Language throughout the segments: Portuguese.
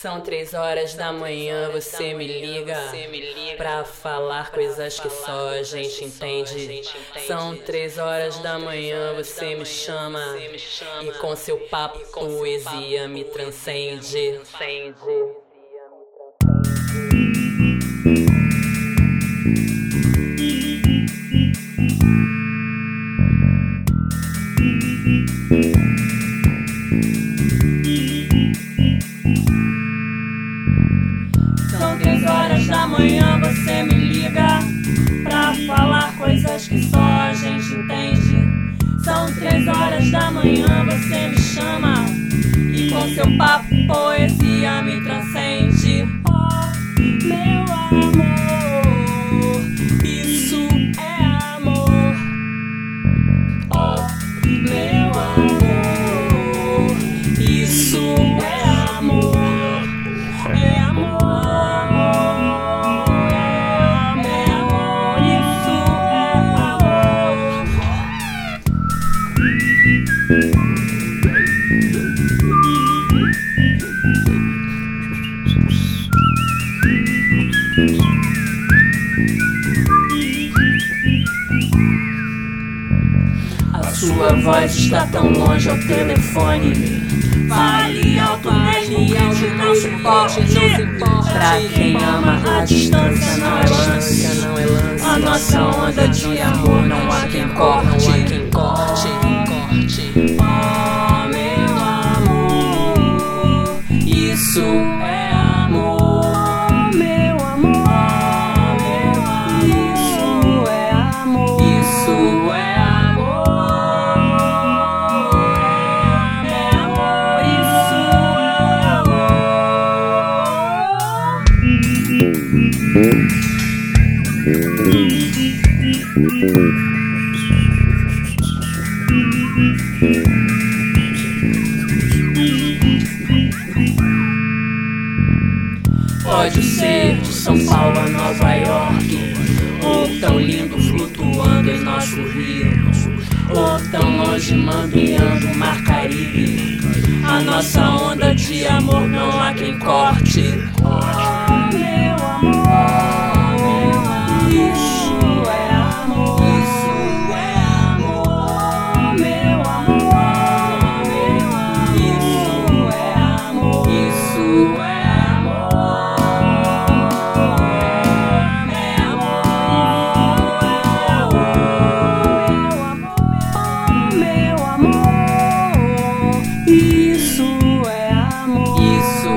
São três horas da manhã, você me liga pra falar coisas que só a gente entende. São três horas da manhã, você me chama e com seu papo poesia me transcende. Da manhã, você me liga pra falar coisas que só a gente entende. São três horas da manhã, você me chama e com seu papo poesia me transcende. A sua voz está tão longe ao telefone. Fale alto mesmo que não se importe. Pra quem ama a distância não é lance. A nossa onda de amor não há quem corte. Pode ser de São Paulo a Nova York, ou tão lindo flutuando em nosso rio, ou tão longe mambiando o mar Caribe. Nossa onda de amor não há quem corte. Oh, meu amor,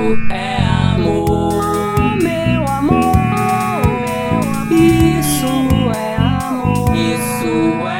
isso é amor, meu amor, isso é amor, isso é amor.